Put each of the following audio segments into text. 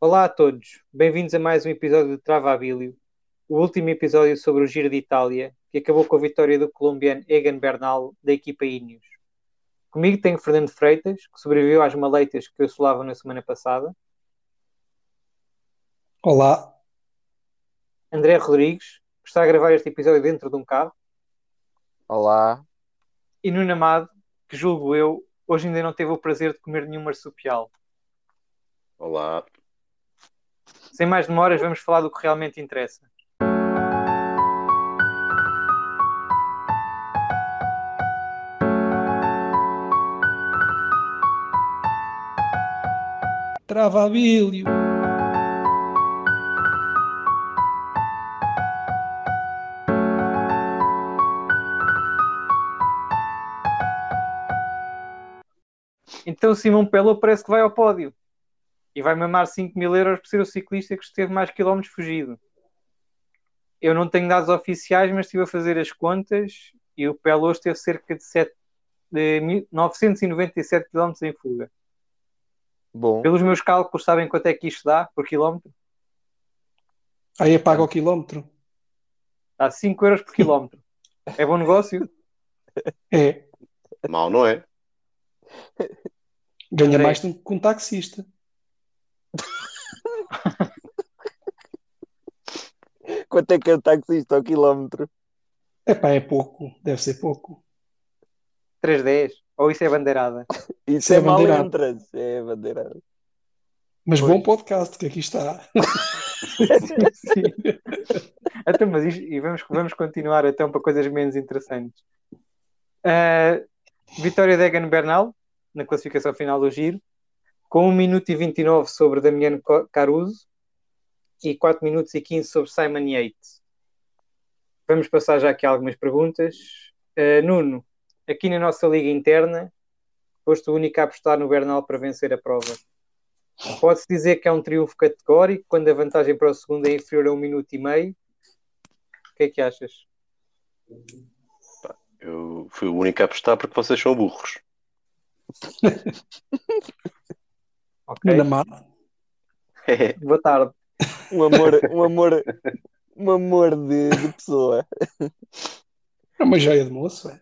Olá a todos, bem-vindos a mais um episódio de Travabilio, o último episódio sobre o Giro de Itália, que acabou com a vitória do colombiano Egan Bernal da equipa Ineos. Comigo tenho Fernando Freitas, que sobreviveu às maleitas que assolavam na semana passada. Olá. André Rodrigues, que está a gravar este episódio dentro de um carro. Olá. E Nuno Amado, que julgo eu, hoje ainda não teve o prazer de comer nenhum marsupial. Olá. Sem mais demoras, vamos falar do que realmente interessa. Travabilho. Então Simão Pelo parece que vai ao pódio e vai mamar 5 mil euros por ser o ciclista que esteve mais quilómetros fugido. Eu não tenho dados oficiais, mas estive a fazer as contas e o Pelo esteve cerca de, 7, de 997 quilómetros em fuga. Bom. Pelos meus cálculos, sabem quanto é que isto dá por quilómetro? Aí paga o quilómetro. Dá 5 euros por quilómetro. É bom negócio? É. Mal, não é? Ganha mais do que um taxista. Quanto é que é o taxista ao quilómetro? Epá, é pouco. Deve ser pouco. 3,10. Ou isso é bandeirada? Isso Isso é é entras. É bandeirado. Mas Pois. bom podcast que aqui está. Então, mas isto- e vamos, vamos continuar então para coisas menos interessantes. Ah, vitória de Egan Bernal na classificação final do Giro, com 1 minuto e 29 sobre Damiano Caruso e 4 minutos e 15 sobre Simon Yates. Vamos passar já aqui algumas perguntas. Ah, Nuno, aqui na nossa liga interna, foste o único a apostar no Bernal para vencer a prova. Pode-se dizer que é um triunfo categórico quando a vantagem para o segundo é inferior a um minuto e meio. O que é que achas? Eu fui o único a apostar porque vocês são burros. Ok. Amado. Boa tarde. Um amor, um amor, um amor de, de pessoa. É uma joia de moço. É.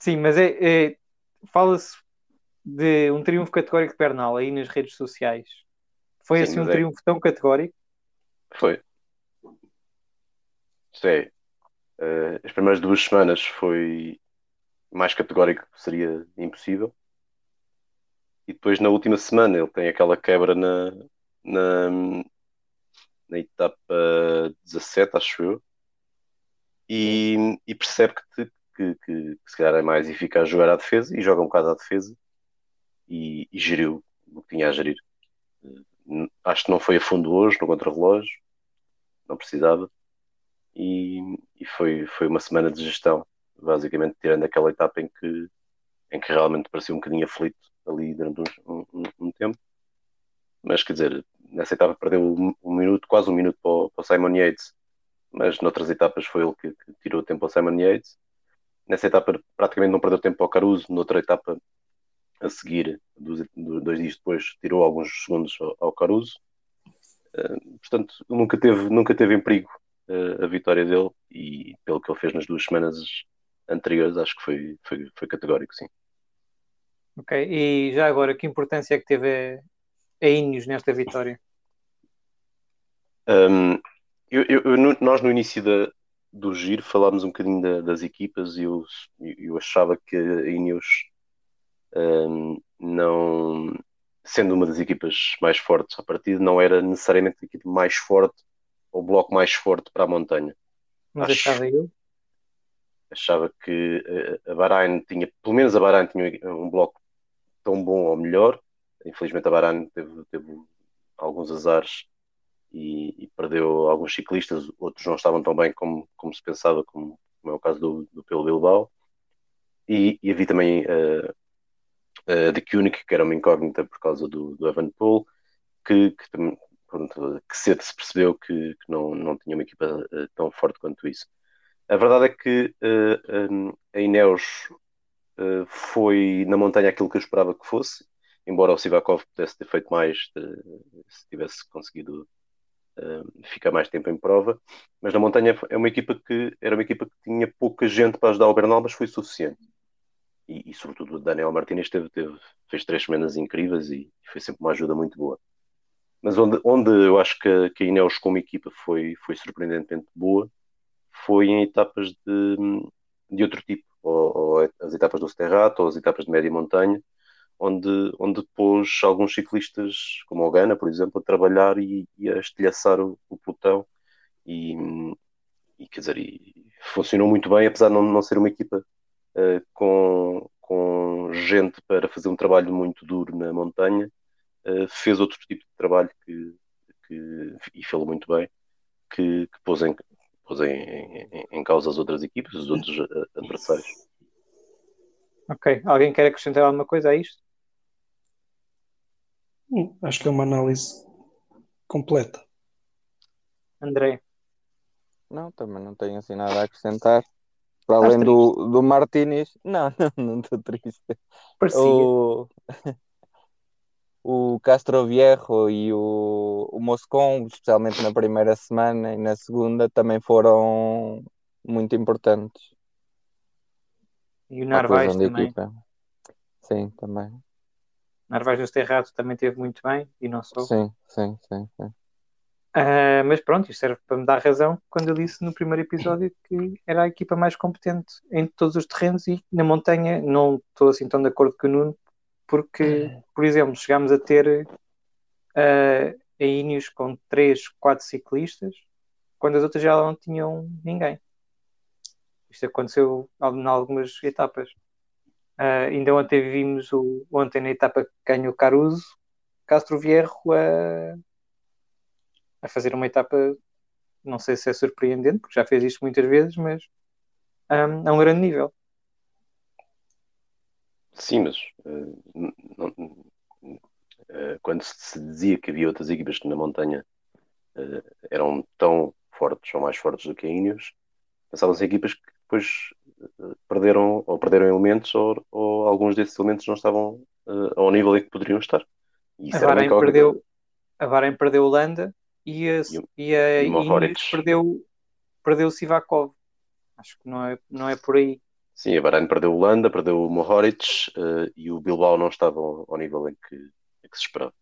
Sim, mas é, é- fala-se de um triunfo categórico de Bernal aí nas redes sociais. Foi Sim, assim um é- triunfo tão categórico? Foi. É, eh, as primeiras duas semanas foi mais categórico que seria impossível. E depois na última semana ele tem aquela quebra na, na, na etapa 17, acho eu. E, e percebe que, que, que, que se calhar é mais eficaz jogar à defesa e joga um bocado à defesa e, e geriu o que tinha a gerir. Acho que não foi a fundo hoje no contrarrelógio, não precisava. E, e foi, foi uma semana de gestão, basicamente, tirando aquela etapa em que, em que realmente parecia um bocadinho aflito ali durante um, um, tempo. Mas quer dizer, nessa etapa perdeu um, um minuto, quase um minuto para o, para o Simon Yates, mas noutras etapas foi ele que, que tirou tempo ao Simon Yates. Nessa etapa praticamente não perdeu tempo ao Caruso, noutra etapa a seguir, dois, dois dias depois, tirou alguns segundos ao, ao Caruso. Eh, portanto, nunca teve, nunca teve em perigo eh, a vitória dele e pelo que ele fez nas duas semanas anteriores, acho que foi, foi, foi categórico, sim. Ok. E já agora, que importância é que teve a, Ineos nesta vitória? Um, eu, eu- nós no início da, do giro falámos um bocadinho da- das equipas e eu, eu achava que a Ineos um, não, sendo uma das equipas mais fortes à partida, não era necessariamente a equipa mais forte ou o bloco mais forte para a montanha. Mas Acho- achava eu? achava que eh, a Bahrein tinha, pelo menos a Bahrein tinha um bloco tão bom ou melhor. Infelizmente a Bahrein teve, teve alguns azares e, e perdeu alguns ciclistas, outros não estavam tão bem como, como se pensava, como, como é o caso do, do Pelo Bilbao. E, e havia também eh, a de Koenig, que era uma incógnita por causa do, do Evanpool, que, que, pronto, que cedo se percebeu que, que não, não tinha uma equipa eh, tão forte quanto isso. A verdade é que eh, um, a Ineos eh, foi na montanha aquilo que eu esperava que fosse, embora o Sivakov pudesse ter feito mais se tivesse conseguido eh, ficar mais tempo em prova, mas na montanha é uma equipa que era uma equipa que tinha pouca gente para ajudar o Bernal, mas foi suficiente. E, e, sobretudo o Daniel Martinez teve, teve- fez três semanas incríveis e foi sempre uma ajuda muito boa. Mas onde, onde eu acho que, que a Ineos como equipa foi, foi surpreendentemente boa foi em etapas de, de outro tipo, ou, ou as etapas do Sterrato, ou as etapas de média montanha, onde, onde pôs alguns ciclistas, como o Gana, por exemplo, a trabalhar e, e a estilhaçar o, o pelotão. E, e, quer dizer, e funcionou muito bem, apesar de não, não ser uma equipa eh, com, com gente para fazer um trabalho muito duro na montanha, eh, fez outro tipo de trabalho que, que, e fez muito bem, que, que pôs, em, pôs em, em, em causa as outras equipas, os outros eh, adversários. Ok. Alguém quer acrescentar alguma coisa a isto? Hum, acho que é uma análise completa. André. Não, também não tenho assim nada a acrescentar. Para Estás além do, do Martínez. Não, não, não estou triste. Parecia. O, o Castro Viejo e o, o Moscon, especialmente na primeira semana e na segunda, também foram muito importantes. E o Narvaez também. equipa. Sim, também. Narvaez do Sterrato também teve muito bem e não só. Sim, sim, sim, sim. Ah, mas pronto, isto serve para me dar razão quando eu disse no primeiro episódio que era a equipa mais competente em todos os terrenos e na montanha não estou assim tão de acordo com o Nuno, porque, por exemplo, chegámos a ter ah, a Ineos com 3, 4 ciclistas, quando as outras já não tinham ninguém. Isto aconteceu em algumas etapas. Ah, ainda ontem vimos o, ontem na etapa que ganhou Caruso, Castro Vierro a a fazer uma etapa, não sei se é surpreendente, porque já fez isto muitas vezes, mas um, a um grande nível. Sim, mas uh, não, uh, quando se dizia que havia outras equipas que na montanha uh, eram tão fortes ou mais fortes do que a Ineos, pensavam-se em equipas que depois perderam ou perderam elementos ou, ou, alguns desses elementos não estavam ao nível em que poderiam estar. a Bahrein perdeu, a Bahrein perdeu Holanda e a, e a e perdeu, perdeu Sivakov. Acho que não é, não é por aí. Sim, a Bahrein perdeu o Holanda, perdeu o Mohoric uh, e o Bilbao não estava ao, ao nível em que, em que, se esperava.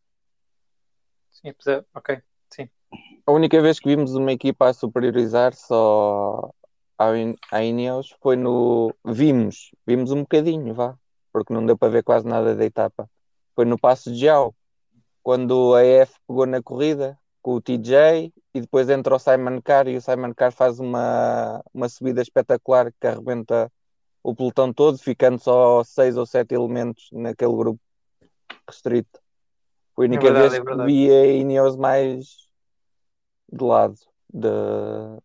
Sim, apesar, ok, sim. A única vez que vimos uma equipa a superiorizar só a Ineos foi no. Vimos, vimos um bocadinho, vá, porque não deu para ver quase nada da etapa. Foi no Passo de Jau, quando a EF pegou na corrida com o TJ e depois entra o Simon Carr e o Simon Carr faz uma, uma subida espetacular que arrebenta o pelotão todo, ficando só seis ou sete elementos naquele grupo restrito. Foi a única é verdade, vez é que vi a Ineos mais de lado de,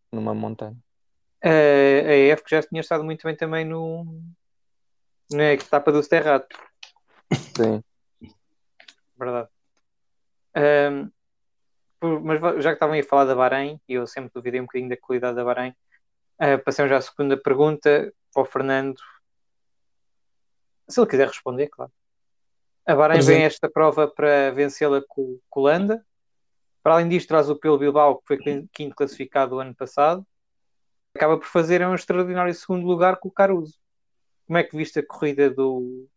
numa montanha. A, a EF que já tinha estado muito bem também no, na etapa do Sterrato. Sim. Verdade. Um, mas já que estavam a falar da Bahrein, e eu sempre duvidei um bocadinho da qualidade da Bahrein, uh, passamos já à segunda pergunta para o Fernando. Se ele quiser responder, claro. A Bahrein vem é. a esta prova para vencê-la com, com o Holanda. Para além disto, traz o Pelo Bilbao, que foi quinto classificado o ano passado. Acaba por fazer um extraordinário segundo lugar com o Caruso. Como é que viste a corrida do,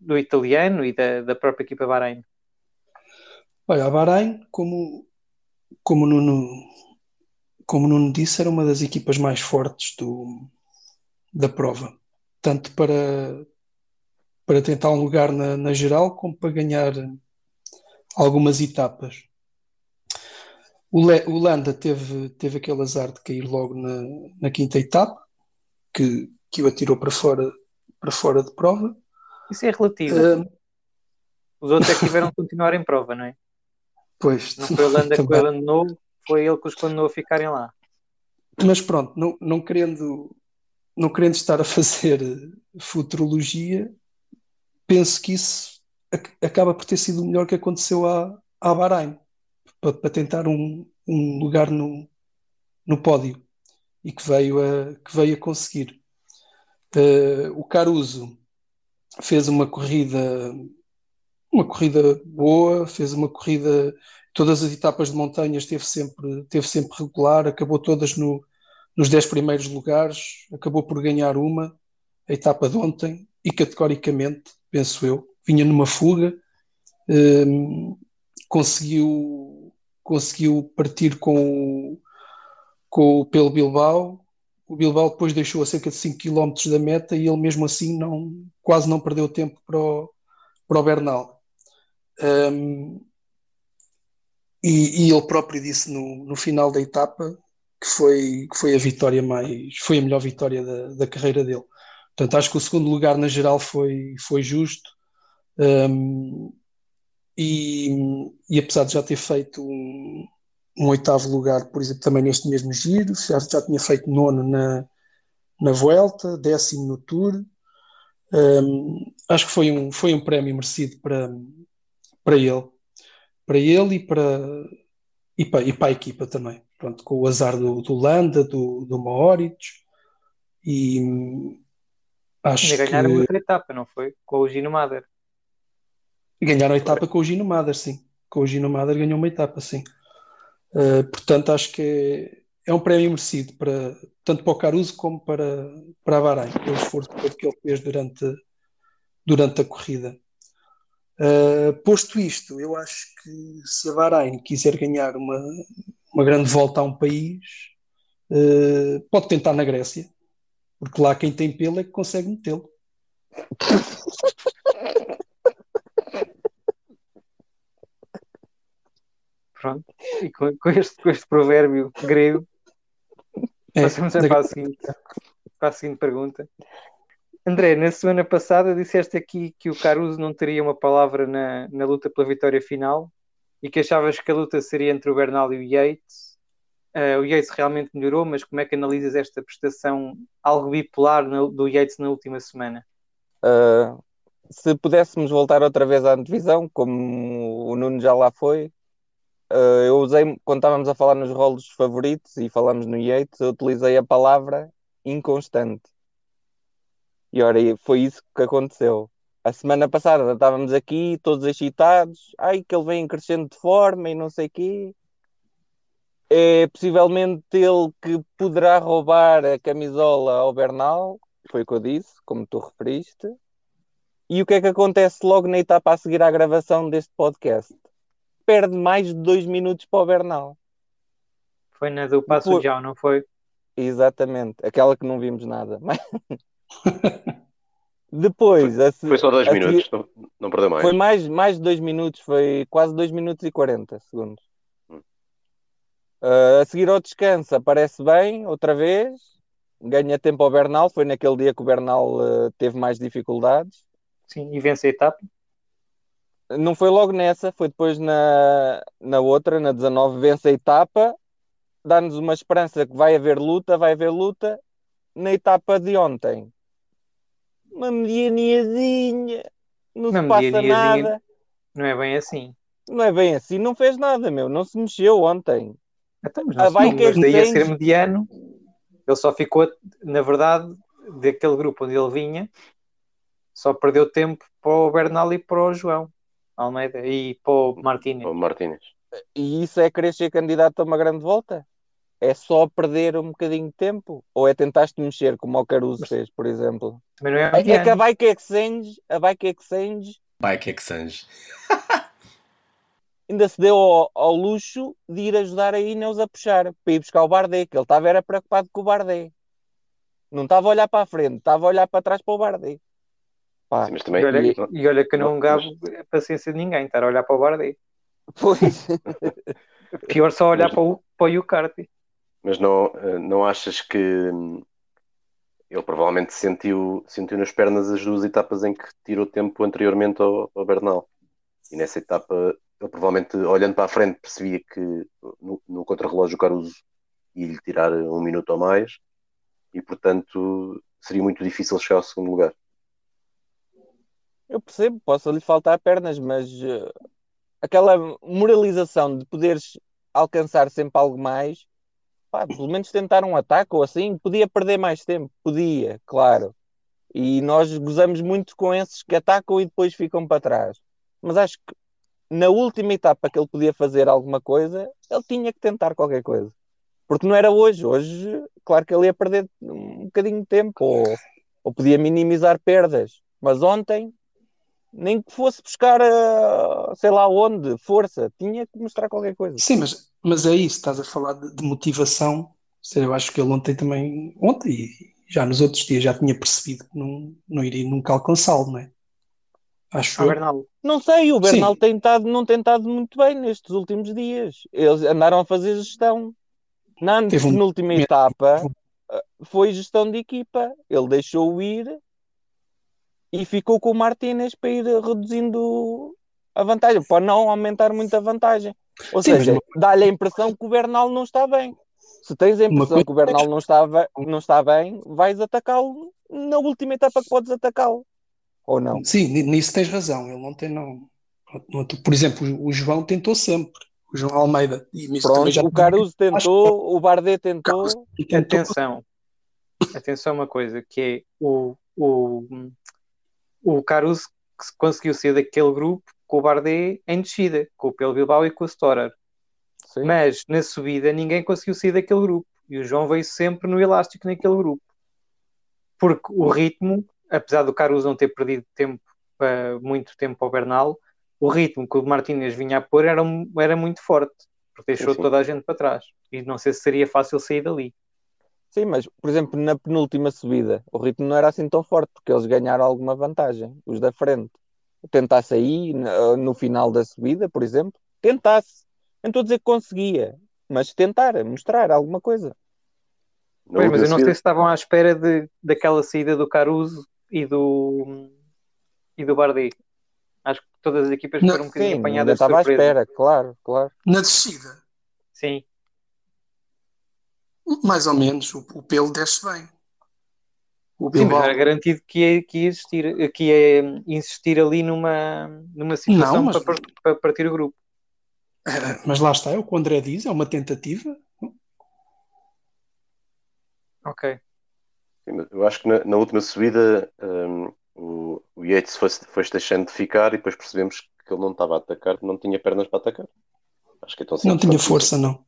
do italiano e da, da própria equipa Bahrein? Olha, a Bahrein, como, como, Nuno, como o Nuno disse, era uma das equipas mais fortes do, da prova. Tanto para, para tentar um lugar na, na geral, como para ganhar algumas etapas. O, Le, o Landa teve, teve aquele azar de cair logo na, na quinta etapa, que, que o atirou para fora, para fora de prova. Isso é relativo. Uh, Os outros é que tiveram que continuar em prova, não é? Pois, Não foi a Holanda que o abandonou, foi ele que os condenou a ficarem lá. Mas pronto, não, não, querendo, não querendo estar a fazer futurologia, penso que isso acaba por ter sido o melhor que aconteceu à, à Bahrein, para, tentar um, um lugar no, no pódio e que veio a, que veio a conseguir. Uh, o Caruso fez uma corrida uma corrida boa, fez uma corrida, todas as etapas de montanha esteve sempre, esteve sempre regular, acabou todas no, nos 10 primeiros lugares, acabou por ganhar uma, a etapa de ontem, e categoricamente, penso eu, vinha numa fuga, um, conseguiu, conseguiu partir com, com, pelo Bilbao, o Bilbao depois deixou a cerca de 5 km da meta e ele mesmo assim não, quase não perdeu tempo para o, para o Bernal. Um, e, e, ele próprio disse no, no final da etapa que foi, que foi a vitória mais, foi a melhor vitória da, da carreira dele. Portanto, acho que o segundo lugar na geral foi, foi justo. Um, e, e, apesar de já ter feito um, um, oitavo lugar, por exemplo, também neste mesmo giro, já, já tinha feito nono na, na Vuelta, décimo no Tour. Um, acho que foi um, foi um prémio merecido para, para ele, para ele e para, e para, e para a equipa também. Pronto, com o azar do, do Landa, do, do e acho e ganharam que... outra etapa, não foi? Com o Gino Mader. Ganharam a etapa com o Gino Mader, sim. Com o Gino Mader ganhou uma etapa, sim. Uh, portanto, acho que é, é, um prémio merecido para, tanto para o Caruso como para, para a Bahrein, pelo esforço que ele fez durante, durante a corrida. Uh, posto isto, eu acho que se a Bahrein quiser ganhar uma, uma grande volta a um país, uh, pode tentar na Grécia, porque lá quem tem pelo é que consegue metê-lo. Pronto, e com, com, este, com este provérbio grego, é, passamos para a, seguinte, para a seguinte pergunta. André, na semana passada disseste aqui que o Caruso não teria uma palavra na, na luta pela vitória final e que achavas que a luta seria entre o Bernal e o Yates. Uh, o Yates realmente melhorou, mas como é que analisas esta prestação algo bipolar no, do Yates na última semana? Uh, se pudéssemos voltar outra vez à divisão, como o Nuno já lá foi, uh, eu usei, quando estávamos a falar nos rolos favoritos e falamos no Yates, eu utilizei a palavra inconstante. E ora, foi isso que aconteceu a semana passada estávamos aqui todos excitados, ai que ele vem crescendo de forma e não sei quê. É possivelmente ele que poderá roubar a camisola ao Bernal, foi o que eu disse, como tu referiste. E o que é que acontece logo na etapa a seguir à gravação deste podcast? Perde mais de dois minutos para o Bernal. Foi na do Passo já, não foi? Exatamente, aquela que não vimos nada. Depois. Foi, a, foi só dois minutos, não, não perdeu mais. Foi mais, mais de dois minutos, foi quase dois minutos e 40 segundos. Hum. Uh, a seguir ao descanso, aparece bem, outra vez, ganha tempo ao Bernal. Foi naquele dia que o Bernal uh, teve mais dificuldades. Sim, e vence a etapa. Não foi logo nessa, foi depois na, na outra, na 19, vence a etapa, dá-nos uma esperança que vai haver luta, vai haver luta. Na etapa de ontem, uma medianiazinha, não uma se passa nada. Não é bem assim. Não é bem assim, não fez nada, meu, não se mexeu ontem. Então, mas, não, vai não, mas daí a ser mediano, ele só ficou, na verdade, daquele grupo onde ele vinha, só perdeu tempo para o Bernal e para o João Almeida e para o Martínez. O Martínez. E isso é querer ser candidato a uma grande volta? É só perder um bocadinho de tempo? Ou é tentaste mexer, como o Caruso fez, por exemplo? Também não é, é, é que a Bike Exchange, a Bike Exchange. Bike Exchange. ainda se deu ao, ao, luxo de ir ajudar a Ineos a puxar, para ir buscar o Bardet, que ele estava era preocupado com o Bardet. Não estava a olhar para a frente, estava a olhar para trás para o Bardet. Pá. Sim, também... e, olha, e, olha, que não gabo a paciência de ninguém, estar a olhar para o Bardet. Pois. Pior só olhar para o, para o. Mas não, eh, não achas que hum, ele provavelmente sentiu, sentiu nas pernas as duas etapas em que tirou tempo anteriormente ao, ao Bernal? E nessa etapa, ele provavelmente, olhando para a frente, percebia que no, no contrarrelógio o Caruso ia-lhe tirar um minuto ou mais e, portanto, seria muito difícil chegar ao segundo lugar. Eu percebo, posso lhe faltar pernas, mas uh, aquela moralização de poderes alcançar sempre algo mais pá, pelo menos tentar um ataque ou assim, podia perder mais tempo, podia, claro. E nós gozamos muito com esses que atacam e depois ficam para trás. mas acho que na última etapa que ele podia fazer alguma coisa, ele tinha que tentar qualquer coisa. Porque não era hoje. Hoje, claro que ele ia perder um bocadinho de tempo ou, ou podia minimizar perdas. Mas ontem, nem que fosse buscar, uh, sei lá onde, força, tinha que mostrar qualquer coisa. Sim, mas, mas é isso, estás a falar de, de motivação. Seja, eu acho que ele ontem também, ontem e já nos outros dias já tinha percebido que não, não iria nunca alcançá-lo, não é? Acho Ah, eu. Bernal. Não sei, o Bernal Sim. tem estado, não tem estado muito bem nestes últimos dias. Eles andaram a fazer gestão. Na um- penúltima etapa eh, foi gestão de equipa. Ele deixou-o ir e ficou com o Martínez para ir reduzindo a vantagem, para não aumentar muito a vantagem. Ou Sim, mas seja, uma- dá-lhe a impressão que o Bernal não está bem. Se tens a impressão coisa que o Bernal não está, não está bem, vais atacá-lo na última etapa que podes atacá-lo. Ou não? Sim, ni- nisso tens razão. Ele ontem não. não- Por exemplo, o João tentou sempre. O João Almeida. E Pronto, já o Caruso tentou, o Bardet tentou. tentou- Atenção. Atenção a uma coisa, que é o, o, o Caruso conseguiu sair daquele grupo com o Bardet em descida, com o Pelo Bilbao e com o Storer. Sim. Mas na subida ninguém conseguiu sair daquele grupo. E o João veio sempre no elástico naquele grupo. Porque o ritmo, apesar do Caruso não ter perdido tempo, eh, muito tempo ao Bernal, o ritmo que o Martínez vinha a pôr era, era muito forte. Porque deixou Sim, sim. toda a gente para trás. E não sei se seria fácil sair dali. Sim, mas, por exemplo, na penúltima subida, o ritmo não era assim tão forte, porque eles ganharam alguma vantagem, os da frente. Tentasse aí, no, final da subida, por exemplo, tentasse. Não estou a dizer que conseguia, mas tentar, mostrar alguma coisa. Pois, mas eu não sei se estavam à espera de, daquela saída do Caruso e do, e do Bardet. Acho que todas as equipas Não, foram um bocadinho Sim, apanhadas de estava à surpresa. espera, claro, claro. Na descida, Sim, mais ou menos, o, o pelo desce bem. O Sim, mas Bilbao. era garantido que ia, que ia existir, que ia insistir ali numa, numa situação Não, mas- para, par- para partir o grupo. Era- mas lá está, é o que o André diz, é uma tentativa. Ok. Sim, mas Eu acho que na, na última subida hum, o, o Yates foi, foi deixando de ficar e depois percebemos que ele não estava a atacar, não tinha pernas para atacar. Acho que é tão Não tinha força, não.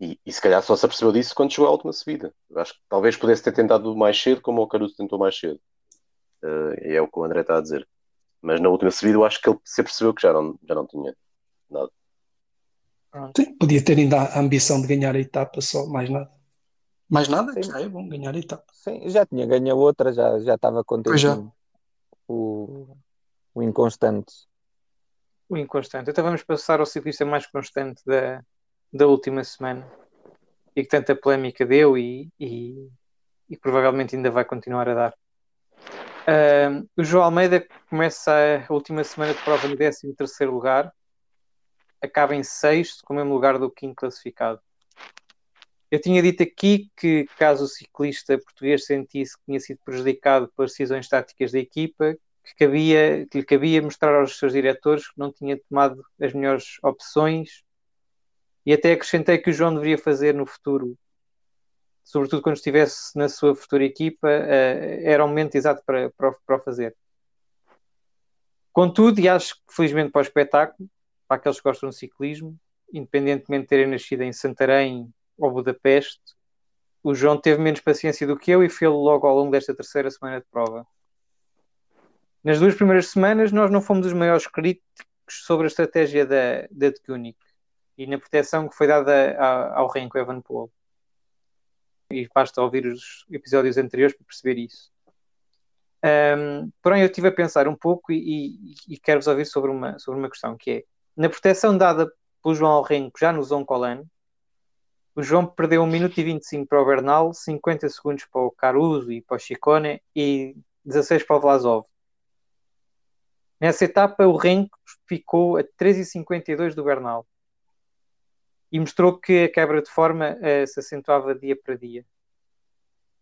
E, e se calhar só se apercebeu disso quando chegou à última subida. Eu acho que talvez pudesse ter tentado mais cedo, como o Caruso tentou mais cedo. Eh, é o que o André está a dizer. Mas na última subida eu acho que ele se apercebeu que já não, já não tinha nada. Sim, podia ter ainda a ambição de ganhar a etapa só, mais nada. Mais nada, Sim. já é bom ganhar a etapa. Sim, já tinha ganho a outra, já, já estava Pois já. contente. O, o inconstante. O inconstante. Então vamos passar ao ciclista mais constante da, da última semana e que tanta polémica deu e, e, e provavelmente ainda vai continuar a dar. Ahm, o João Almeida começa a última semana de prova no 13 terceiro lugar, acaba em sexto, com o mesmo lugar do quinto classificado. Eu tinha dito aqui que caso o ciclista português sentisse que tinha sido prejudicado pelas decisões táticas da equipa, que, cabia, que lhe cabia mostrar aos seus diretores que não tinha tomado as melhores opções e até acrescentei que o João deveria fazer no futuro, sobretudo quando estivesse na sua futura equipa, eh, era o momento exato para, para, para o fazer. Contudo, e acho que felizmente para o espetáculo, para aqueles que gostam de ciclismo, independentemente de terem nascido em Santarém ou Budapeste, o João teve menos paciência do que eu e fez-lo logo ao longo desta terceira semana de prova. Nas duas primeiras semanas, nós não fomos os maiores críticos sobre a estratégia da, da de Koenig e na proteção que foi dada a- ao Renko Evenepoel. E basta ouvir os episódios anteriores para perceber isso. Ahm, porém, eu estive a pensar um pouco e, e- e quero-vos ouvir sobre uma, sobre uma questão, que é, na proteção dada pelo João ao Renko já no Zoncolan, o João perdeu 1 minuto e 25 para o Bernal, 50 segundos para o Caruso e para o Chicone e 16 para o Vlasov. Nessa etapa, o Renko ficou a 3,52 do Bernal e mostrou que a quebra de forma eh, se acentuava dia para dia.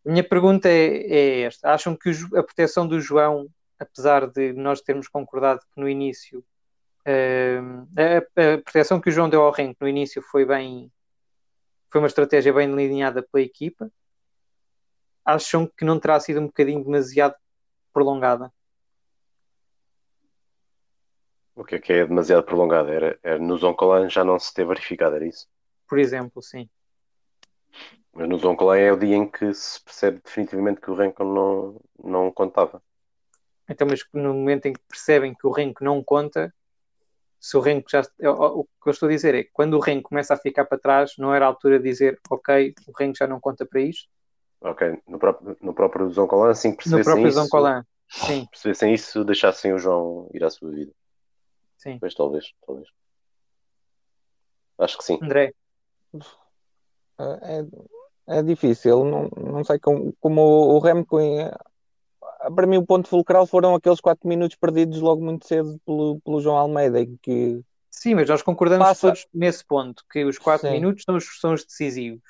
A minha pergunta é, é esta: acham que o a proteção do João, apesar de nós termos concordado que no início eh, a, a proteção que o João deu ao Renko no início foi bem foi uma estratégia bem delineada pela equipa, acham que não terá sido um bocadinho demasiado prolongada? O que é que é demasiado prolongado? Era, era no Zoncolan já não se ter verificado, era isso? Por exemplo, sim. Mas no Zoncolan é o dia em que se percebe definitivamente que o Renko não, não contava. Então, mas no momento em que percebem que o Renko não conta, se o Renko já. O que eu estou a dizer é que quando o Renko começa a ficar para trás, não era a altura de dizer, ok, o Renko já não conta para isto? Ok, no próprio, no próprio Zoncolan, assim que No percebessem próprio isso, Zoncolan. Sim, percebessem isso, deixassem o João ir à sua vida. Sim. Mas talvez, talvez. Acho que sim. André, É, é difícil, não, não sei como, como o Remco. em- Para mim, o ponto fulcral foram aqueles 4 minutos perdidos logo muito cedo pelo, pelo João Almeida, que sim, mas nós concordamos Passa- todos nesse ponto, que os quatro Sim. minutos são os, são os decisivos.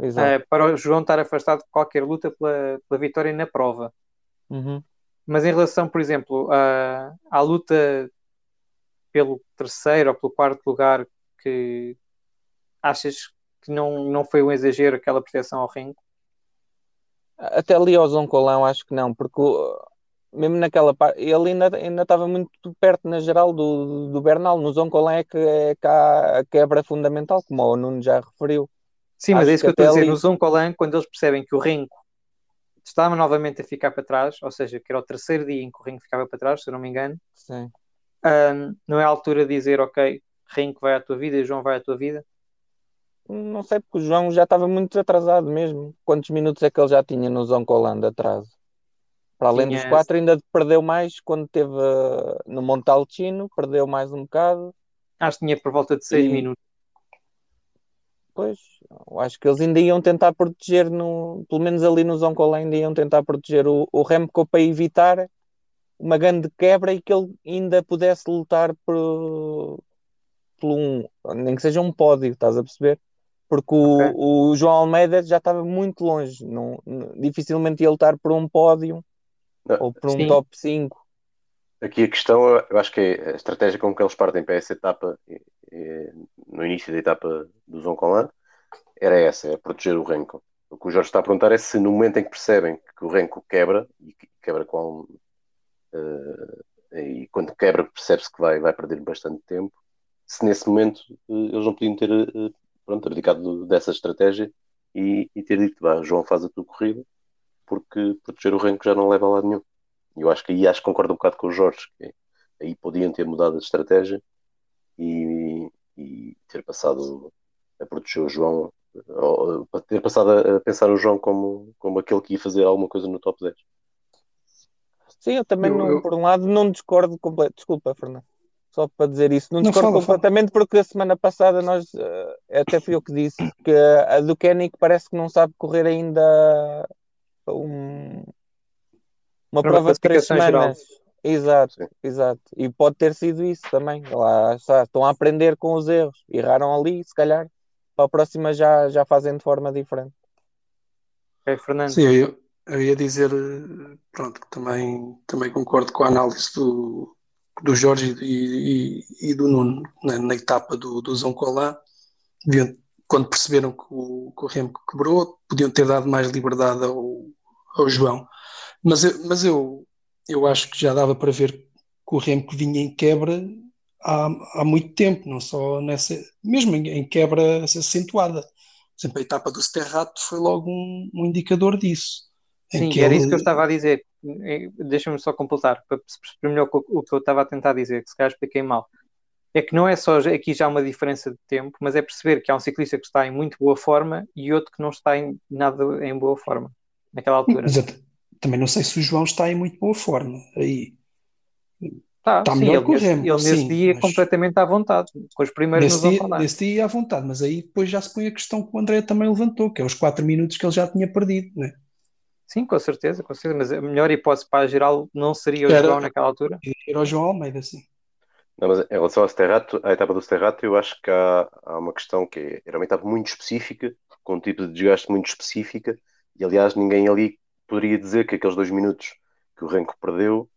Exato. eh, para o João estar afastado de qualquer luta pela, pela vitória na prova. Uhum. Mas em relação, por exemplo, à, à luta pelo terceiro ou pelo quarto lugar, que achas que não, não foi um exagero aquela proteção ao ringue? Até ali ao Zoncolão, acho que não, porque mesmo naquela parte, ele ainda, ainda estava muito perto na geral do, do Bernal. No Zoncolão é que, é que há a quebra fundamental, como o Nuno já referiu. Sim, mas Acho é isso que, que eu estou a dizer. ali- No Zoncolan, quando eles percebem que o Renko estava novamente a ficar para trás, ou seja, que era o terceiro dia em que o Renko ficava para trás, se eu não me engano, Sim. Ahm, não é a altura de dizer, ok, Renko vai à tua vida e João vai à tua vida? Não sei, porque o João já estava muito atrasado mesmo. Quantos minutos é que ele já tinha no Zoncolão de atraso? Para além Tinha- dos quatro, ainda perdeu mais quando teve uh, no Montalcino, perdeu mais um bocado. Acho que tinha por volta de seis E- minutos. Pois, eu acho que eles ainda iam tentar proteger, no, pelo menos ali no Zoncolan, ainda iam tentar proteger o, o Remco para evitar uma grande quebra e que ele ainda pudesse lutar por, por um, nem que seja um pódio, estás a perceber? Porque o, Ok. o João Almeida já estava muito longe, não, não- dificilmente ia lutar por um pódio Não, ou por um sim. top 5. Aqui a questão, eu acho que é a estratégia com que eles partem para essa etapa, eh, no início da etapa do Zoncolan, era essa, é proteger o Renko. O que o Jorge está a perguntar é se no momento em que percebem que o Renko quebra, e que quebra com. Eh, e quando quebra percebe-se que vai, vai perder bastante tempo, se nesse momento eh, eles não podiam ter eh, pronto, abdicado dessa estratégia e, e ter dito, vá, João faz a tua corrida, porque proteger o Renko já não leva a lado nenhum. E eu acho que aí acho que concordo um bocado com o Jorge, que aí podiam ter mudado a estratégia e, e ter passado a proteger o João, ou, ter passado a pensar o João como, como aquele que ia fazer alguma coisa no top 10. Sim, eu também, Eu- não, eu- por um lado, não discordo completamente. Desculpa, Fernando. Só para dizer isso, não Não, discordo fala, fala. completamente porque a semana passada nós, eh, até fui eu que disse, que a do Kenny parece que não sabe correr ainda um- uma Uma prova de três classificação geral. semanas. Exato, Sim. exato. E pode ter sido isso também. Lá está, estão a aprender com os erros. Erraram ali, se calhar, para a próxima já, já fazem de forma diferente. Ok, Fernando. Sim, eu, eu ia dizer, pronto, também, também concordo com a análise do, do Jorge e, e, e do Nuno na, na etapa do, do. Deviam- Quando perceberam que o, que o Remco quebrou, podiam ter dado mais liberdade ao, ao João. Mas, eu, mas eu, eu acho que já dava para ver que o Remco vinha em quebra há, há muito tempo, não só nessa, mesmo em, em quebra acentuada. Por exemplo, a etapa do Sterrato foi logo um, um indicador disso. Sim, era ele- isso que eu estava a dizer. Deixa-me só completar, para perceber melhor o que- eu estava a tentar dizer, que se calhar expliquei mal. É que não é só aqui já uma diferença de tempo, mas é perceber que há um ciclista que está em muito boa forma e outro que não está em nada em boa forma naquela altura. T- também não sei se o João está em muito boa forma. Aí, Tá, está sim, melhor ele, que o nesse- Remco, ele nesse sim, dia mas- completamente à vontade, com os primeiros nesse nos dia, falar. nesse dia à vontade, mas aí depois já se põe a questão que o André também levantou, que é os quatro minutos que ele já tinha perdido, né? Sim, com certeza, com certeza, mas a melhor hipótese para a geral não seria o Era- João naquela altura. Era o João Almeida, sim. Não, mas em relação ao Sterrato, à etapa do Sterrato, eu acho que há, há uma questão que é, era uma etapa muito específica, com um tipo de desgaste muito específica, e aliás ninguém ali poderia dizer que aqueles dois minutos que o Renko perdeu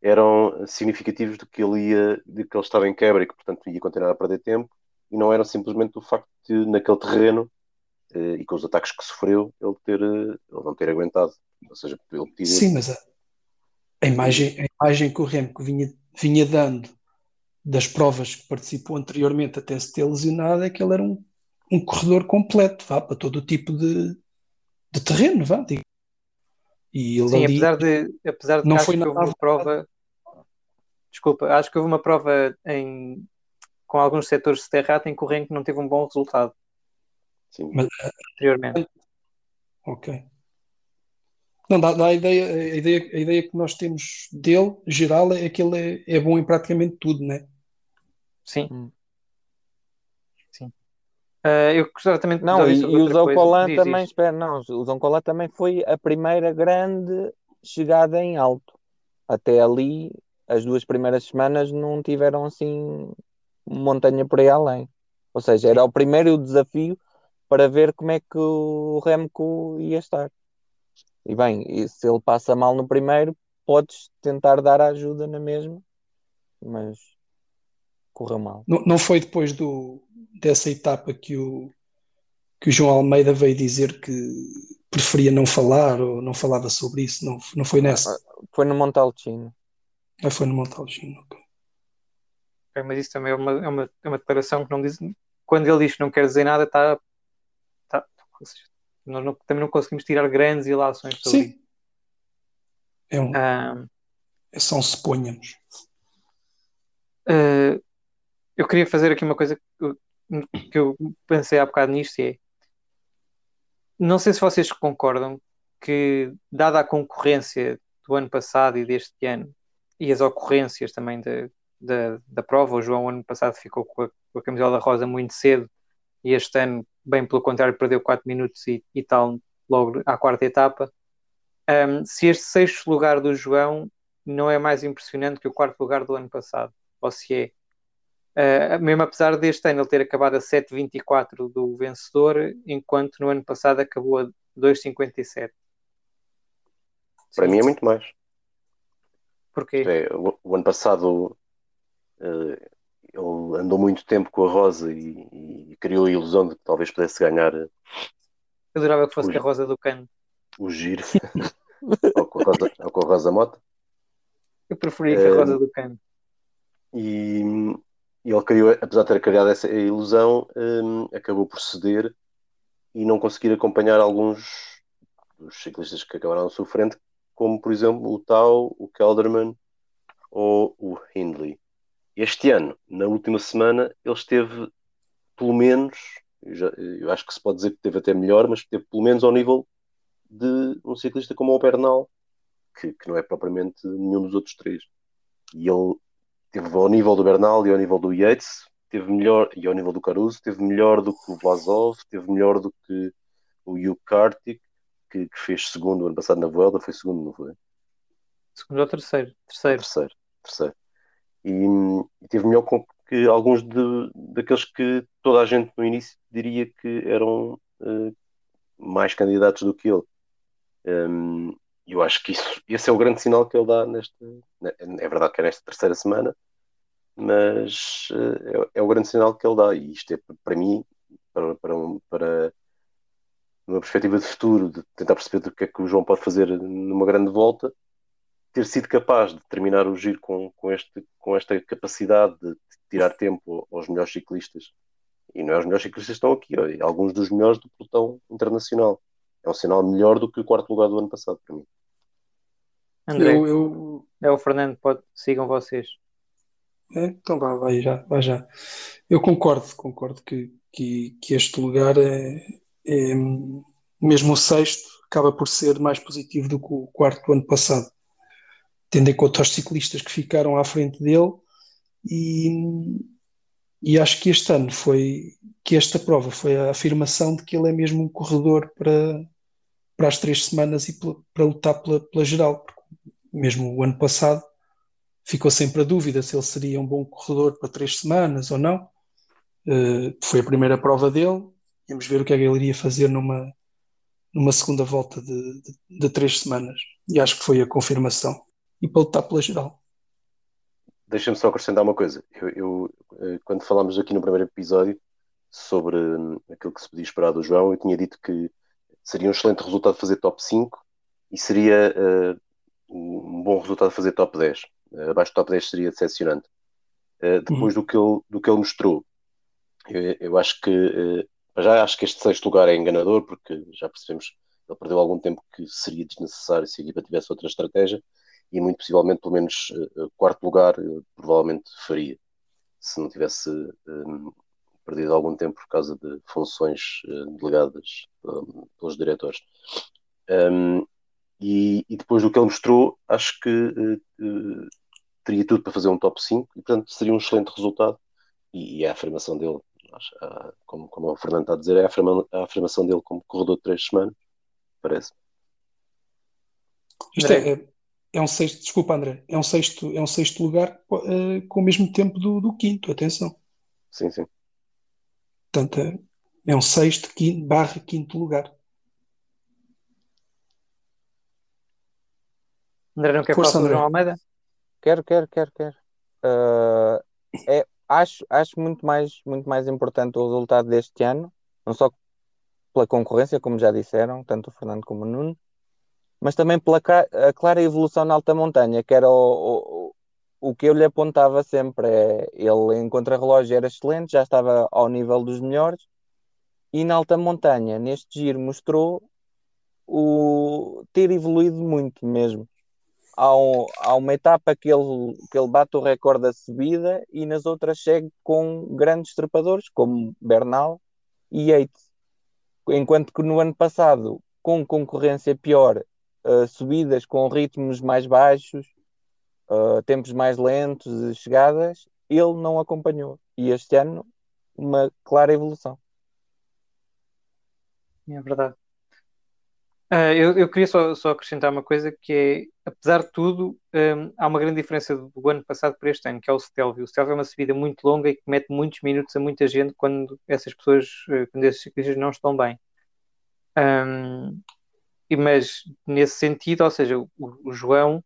eram significativos de que ele ia, de que ele estava em quebra e que portanto ia continuar a perder tempo, e não eram simplesmente o facto de naquele terreno e com os ataques que sofreu, ele ter, eh, ele não ter aguentado. Ou seja, ele podia Sim, mas a, a imagem, a imagem que o Remco vinha, vinha dando das provas que participou anteriormente até se ter lesionado é que ele era um, um corredor completo, vá, para todo o tipo de, de terreno, vá, digo. E ele Sim, ali, apesar de, apesar de não foi que houve uma prova, desculpa, acho que houve uma prova em, com alguns setores de terra em que não teve um bom resultado. Sim. Mas, anteriormente. Ok. Não, dá, dá a, ideia, a, ideia, a ideia que nós temos dele, geral, é que ele é, é bom em praticamente tudo, né? Sim. Hum. Sim. Uh, eu gostava também de Não, e, e o Zoncolan também, espera, não, o Zoncolan também foi a primeira grande chegada em alto. Até ali, as duas primeiras semanas não tiveram assim montanha por aí além. Ou seja, era o primeiro desafio para ver como é que o Remco ia estar. E bem, e se ele passa mal no primeiro, podes tentar dar ajuda na mesma, mas correu mal. Não, não foi depois do, dessa etapa que o, que o João Almeida veio dizer que preferia não falar ou não falava sobre isso? Não, não foi nessa? Foi no Montalcino. Ah, foi no Montalcino, ok. mas isso também é uma, é uma, é uma declaração que não diz. Quando ele diz que não quer dizer nada, está. Tá, nós não, também não conseguimos tirar grandes ilações sobre Sim. É, um, ah, um suponhamos. Uh, eu queria fazer aqui uma coisa que, que eu pensei há bocado nisto e é não sei se vocês concordam que, dada a concorrência do ano passado e deste ano, e as ocorrências também de, de, da prova, o João ano passado ficou com a, com a camisola rosa muito cedo e este ano bem pelo contrário, perdeu 4 minutos e, e tal logo à quarta etapa. Um, se este sexto lugar do João não é mais impressionante que o quarto lugar do ano passado, ou se é. Uh, mesmo apesar deste ano ele ter acabado a 7,24 do vencedor, enquanto no ano passado acabou a 2,57. Para Sim. mim é muito mais. Porquê? É, o, o, ano passado uh, ele andou muito tempo com a Rosa e, e, criou a ilusão de que talvez pudesse ganhar. Eu adorava que fosse o, a Rosa do Cano. O giro. ou, com a Rosa, ou com a Rosa Mota. Eu preferia que a Rosa do Cano. E, e ele criou, apesar de ter criado essa ilusão, um, acabou por ceder e não conseguir acompanhar alguns dos ciclistas que acabaram frente, como por exemplo o Tau, o Kelderman ou o Hindley. Este ano, na última semana, ele esteve pelo menos, eu, já, eu acho que se pode dizer que teve até melhor, mas esteve pelo menos ao nível de um ciclista como o Bernal, que, que não é propriamente nenhum dos outros três. E ele teve ao nível do Bernal e ao nível do Yates, teve melhor, e ao nível do Caruso, teve melhor do que o Vlasov, teve melhor do que o Hugh Kartik, que, que, fez segundo ano passado na Vuelta, foi segundo, não foi? Segundo ou terceiro? Terceiro. Terceiro, terceiro e, e teve melhor que alguns de, daqueles que toda a gente no início diria que eram uh, mais candidatos do que ele. Um, eu acho que isso, esse é o grande sinal que ele dá nesta. É verdade que é nesta terceira semana, mas uh, é, é, o grande sinal que ele dá. E isto é para mim, para, para, um, para uma perspectiva de futuro, de tentar perceber o que é que o João pode fazer numa grande volta, ter sido capaz de terminar o giro com, com, este, com esta capacidade de tirar tempo aos melhores ciclistas. E não é os melhores ciclistas que estão aqui, é alguns dos melhores do pelotão internacional. É um sinal melhor do que o quarto lugar do ano passado, para mim. André, eu, eu... é o Fernando, pode, sigam vocês. É, então vá, vai já, vai já. Eu concordo, concordo que, que, que este lugar é, é, mesmo o sexto, acaba por ser mais positivo do que o quarto do ano passado tendo em conta os ciclistas que ficaram à frente dele e, e acho que este ano foi que esta prova foi a afirmação de que ele é mesmo um corredor para, para as três semanas e para, lutar pela, pela geral, porque mesmo o ano passado ficou sempre a dúvida se ele seria um bom corredor para três semanas ou não. Uh, foi a primeira prova dele, vamos ver o que é que ele iria fazer numa, numa segunda volta de, de, de três semanas. E acho que foi a confirmação e para lutar pela geral. Deixa-me só acrescentar uma coisa. Eu, eu, eh, quando falámos aqui no primeiro episódio sobre hum, aquilo que se podia esperar do João, eu tinha dito que seria um excelente resultado fazer top 5 e seria uh, um bom resultado fazer top 10. Uh, abaixo do top 10 seria decepcionante. uh, depois do, que ele, do que ele mostrou. Eu, eu acho que já acho que este sexto lugar é enganador, porque já percebemos que ele perdeu algum tempo que seria desnecessário se a equipa tivesse outra estratégia, e muito possivelmente, pelo menos, uh, quarto lugar provavelmente faria, se não tivesse um, perdido algum tempo por causa de funções delegadas um, pelos diretores. Um, e, e, depois do que ele mostrou, acho que uh, teria tudo para fazer um top 5 e, portanto, seria um excelente resultado. E, e é a afirmação dele, acho, a, como, como o Fernando está a dizer, é a, afirma, a afirmação dele como corredor de três semanas, parece. Isto é, é, é, um sexto, desculpa André, é um sexto, é um sexto lugar uh, com o mesmo tempo do, do, quinto, atenção. Sim, sim. Portanto, é, é um sexto, quinto, barra quinto lugar. André não quer Força, falar sobre João Almeida? Quero, quero, quero, quero. Uh, é, acho, acho muito, mais, muito mais importante o resultado deste ano, não só pela concorrência, como já disseram, tanto o Fernando como o Nuno, mas também pela clara evolução na alta montanha, que era o, o, o que eu lhe apontava sempre. É, ele em contrarrelógio era excelente, já estava ao nível dos melhores, e na alta montanha, neste giro, mostrou o ter evoluído muito mesmo há, um, há uma etapa que ele, que ele bate o recorde da subida e nas outras segue com grandes trepadores, como Bernal e Yates. Enquanto que no ano passado, com concorrência pior, uh, subidas com ritmos mais baixos, uh, tempos mais lentos, chegadas, ele não acompanhou. E este ano, uma clara evolução. É verdade. Uh, eu, eu, queria só, só, acrescentar uma coisa que é, apesar de tudo, um, há uma grande diferença do ano passado para este ano, que é o Stelvio. O Stelvio é uma subida muito longa e que mete muitos minutos a muita gente quando essas pessoas, quando esses ciclistas não estão bem. Um, e, mas nesse sentido, ou seja, o, o, João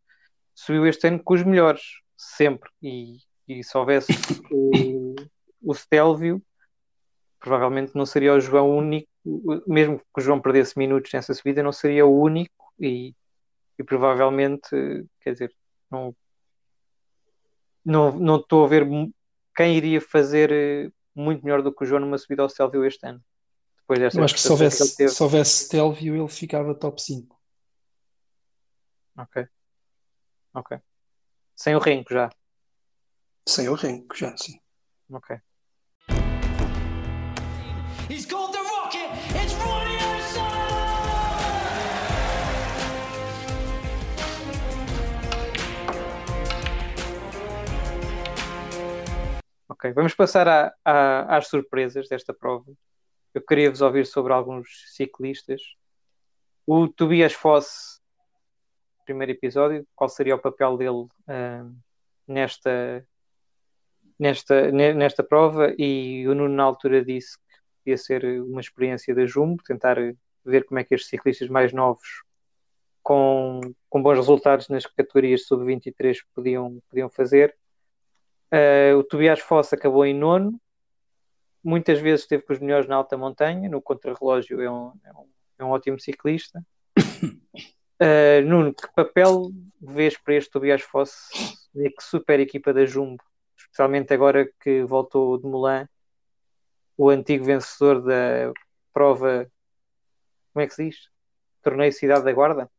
subiu este ano com os melhores, sempre. E, e se houvesse o, o Stelvio, provavelmente não seria o João único mesmo que o João perdesse minutos nessa subida, não seria o único e, e provavelmente, quer dizer, não, não, não estou a ver quem iria fazer eh, muito melhor do que o João numa subida ao Stelvio este ano. Depois desta Eu acho que se houvesse, que se houvesse Stelvio, ele ficava top 5. Ok. Ok. Sem o Renko já. Sem o Renko já, sim. Ok. Ok, vamos passar a, a, às surpresas desta prova. Eu queria vos ouvir sobre alguns ciclistas. O Tobias Foss, primeiro episódio, qual seria o papel dele uh, nesta, nesta, nesta prova? E o Nuno, na altura, disse que ia ser uma experiência da Jumbo, tentar ver como é que estes ciclistas mais novos, com, com bons resultados nas categorias sub-23, podiam, podiam fazer. Uh, o Tobias Foss acabou em nono, muitas vezes esteve com os melhores na alta montanha, no contrarrelógio é um, é um, é um ótimo ciclista. Uh, Nuno, que papel vês para este Tobias Foss e que super equipa da Jumbo, especialmente agora que voltou de Mulan, o antigo vencedor da prova, como é que se diz? Torneio Cidade da Guarda?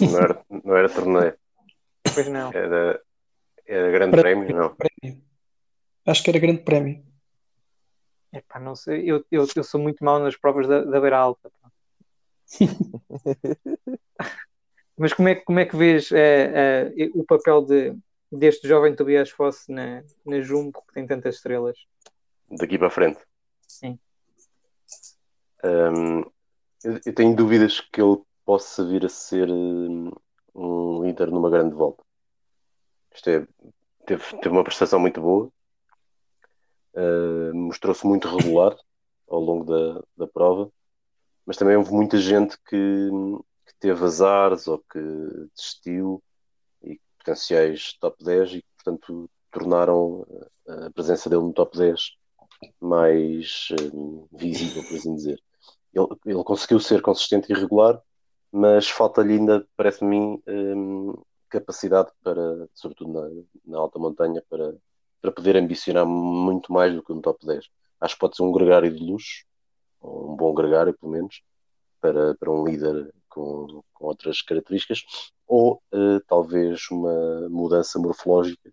Não era, não era torneio. Pois não. Era era grande prémio, prémio não? Prémio. Acho que era grande prémio. Epá, não sei, eu, eu, eu sou muito mal nas provas da, da beira alta. Mas como é, como é que vês é, é, o papel de, deste jovem Tobias Fosse na, na Jumbo que tem tantas estrelas? Daqui para frente. Sim. Um, eu, eu, tenho dúvidas que ele possa vir a ser um, um líder numa grande volta. Isto é, teve, teve uma prestação muito boa, uh, mostrou-se muito regular ao longo da, da prova, mas também houve muita gente que, que teve azares ou que desistiu e potenciais top 10 e portanto, tornaram a presença dele no top 10 mais um, visível, por assim dizer. Ele, ele conseguiu ser consistente e regular, mas falta-lhe ainda, parece-me, um, capacidade para, sobretudo na, na alta montanha, para, para poder ambicionar muito mais do que um top 10. Acho que pode ser um gregário de luxo, ou um bom gregário, pelo menos, para, para um líder com, com outras características, ou uh, talvez uma mudança morfológica.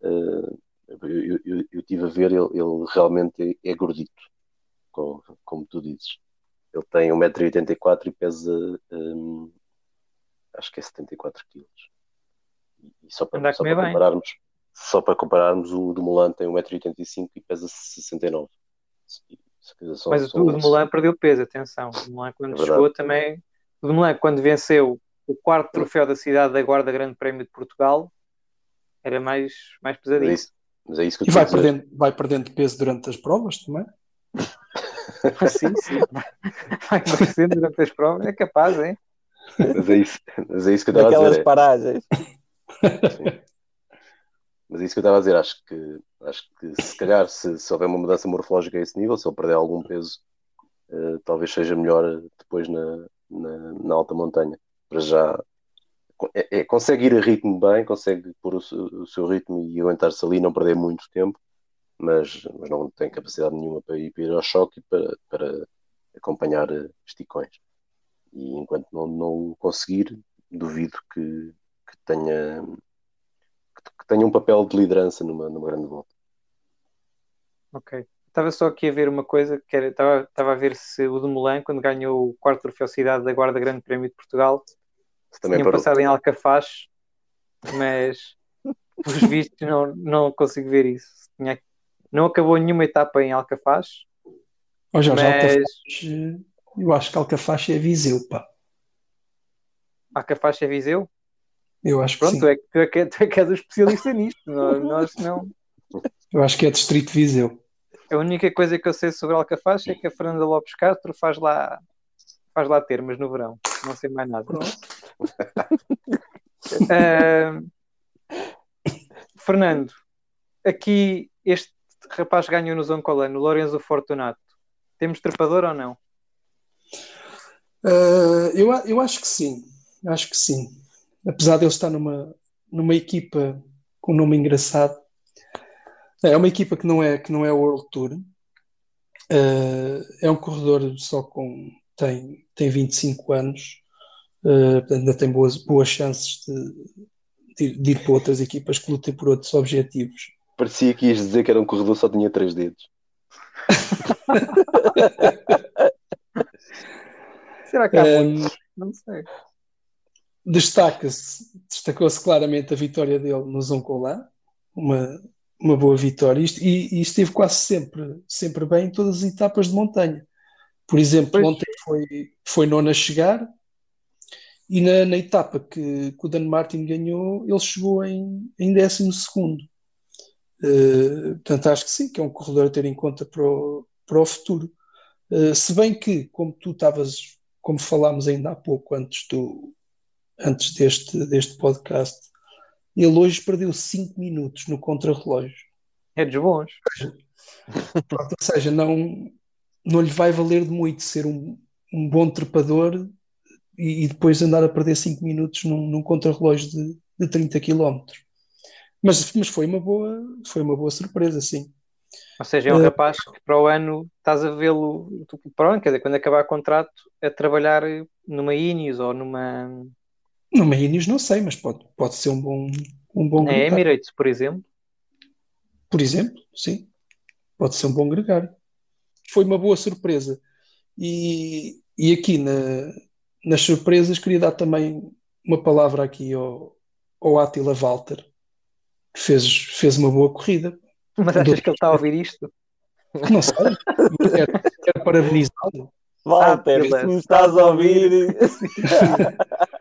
Uh, eu, eu, eu tive a ver, ele, ele realmente é, é gordito, como, como tu dizes. Ele tem 1,84m e pesa um, acho que é 74 kg. E só para, só para compararmos, só para compararmos, o do Mulan tem 1,85m e pesa 69 são, Mas são o de Mulan perdeu peso, atenção. O Mulan quando é chegou também. O de Mulan, quando venceu o quarto troféu da cidade da Guarda Grande Prémio de Portugal, era mais, mais pesadinho. Mas é isso, mas é isso que eu e vai perdendo, vai perdendo peso durante as provas também? sim, sim. Vai crescendo durante as provas, é capaz, hein? Mas é isso, mas é isso que eu estava a dizer. Aquelas é. paragens. Mas é isso que eu estava a dizer. Acho que, acho que se calhar, se, se houver uma mudança morfológica a esse nível, se ele perder algum peso, uh, talvez seja melhor depois na, na, na alta montanha. Para já é, é, consegue ir a ritmo bem, consegue pôr o, o seu ritmo e aguentar-se ali, não perder muito tempo, mas, mas não tem capacidade nenhuma para ir, para ir ao choque e para, para acompanhar eh, esticões. E enquanto não, não o conseguir, duvido que, que tenha que tenha um papel de liderança numa, numa grande volta. Ok. Estava só aqui a ver uma coisa, que era, estava, estava a ver se o Dumoulin, quando ganhou o quarto troféu Cidade da Guarda Grande Prémio de Portugal, se também tinha passado em Alcafaz, mas pelos vistos não, não consigo ver isso. Tinha, não acabou nenhuma etapa em Alcafaz. Oh, Jorge, mas... Alcafaz, eu acho que Alcafaz é Viseu, pá. Alcafaz é Viseu? Eu acho que Pronto, sim. Tu, é, tu, é, tu é que és o especialista nisto. nós, nós não. Eu acho que é Distrito Viseu. A única coisa que eu sei sobre Alcafaz é que a Fernanda Lopes Castro faz lá, faz lá termas no verão. Não sei mais nada. uh, Fernando, aqui este rapaz ganhou no Zoncolano, Lorenzo Fortunato. Temos trepador ou não? Uh, eu, eu acho que sim. Acho que sim. Apesar de ele estar numa, numa equipa com um nome engraçado, é uma equipa que não é, que não é World Tour. Uh, é um corredor só com. tem, tem 25 anos, uh, ainda tem boas, boas chances de, de, de, ir para outras equipas que lutem por outros objetivos. Parecia que ias dizer que era um corredor só tinha três dedos. Será que há um, Não sei. Destaca-se, destacou-se claramente a vitória dele no Zoncolan, uma, uma boa vitória e, e, esteve quase sempre, sempre bem em todas as etapas de montanha. Por exemplo, pois. ontem foi, foi nono a chegar e na, na etapa que, que, o Dan Martin ganhou, ele chegou em, em décimo segundo. Uh, portanto, acho que sim, que é um corredor a ter em conta para o, para o futuro. Uh, se bem que, como tu estavas, como falámos ainda há pouco, antes, do, antes deste, deste podcast, ele hoje perdeu 5 minutos no contrarrelógio. É dos bons. Pronto, ou seja, não, não lhe vai valer de muito ser um, um bom trepador e, e depois andar a perder 5 minutos num, num contrarrelógio de, de 30 km. Mas, mas foi, uma boa, foi uma boa surpresa, sim. Ou seja, é um uh, rapaz que para o ano estás a vê-lo, para o ano, quer dizer, quando acabar o contrato, a trabalhar numa Ineos ou numa no Ineos não sei, mas pode, pode ser um bom um bom Na Emirates, por exemplo. Por exemplo, sim. Pode ser um bom gregário. Foi uma boa surpresa. E, e aqui na, nas surpresas queria dar também uma palavra aqui ao, ao Attila Walter, que fez, fez uma boa corrida. Mas achas que ele está a ouvir isto? Não sei. Quero, quero parabenizá-lo. Walter, ah, se me estás a ouvir.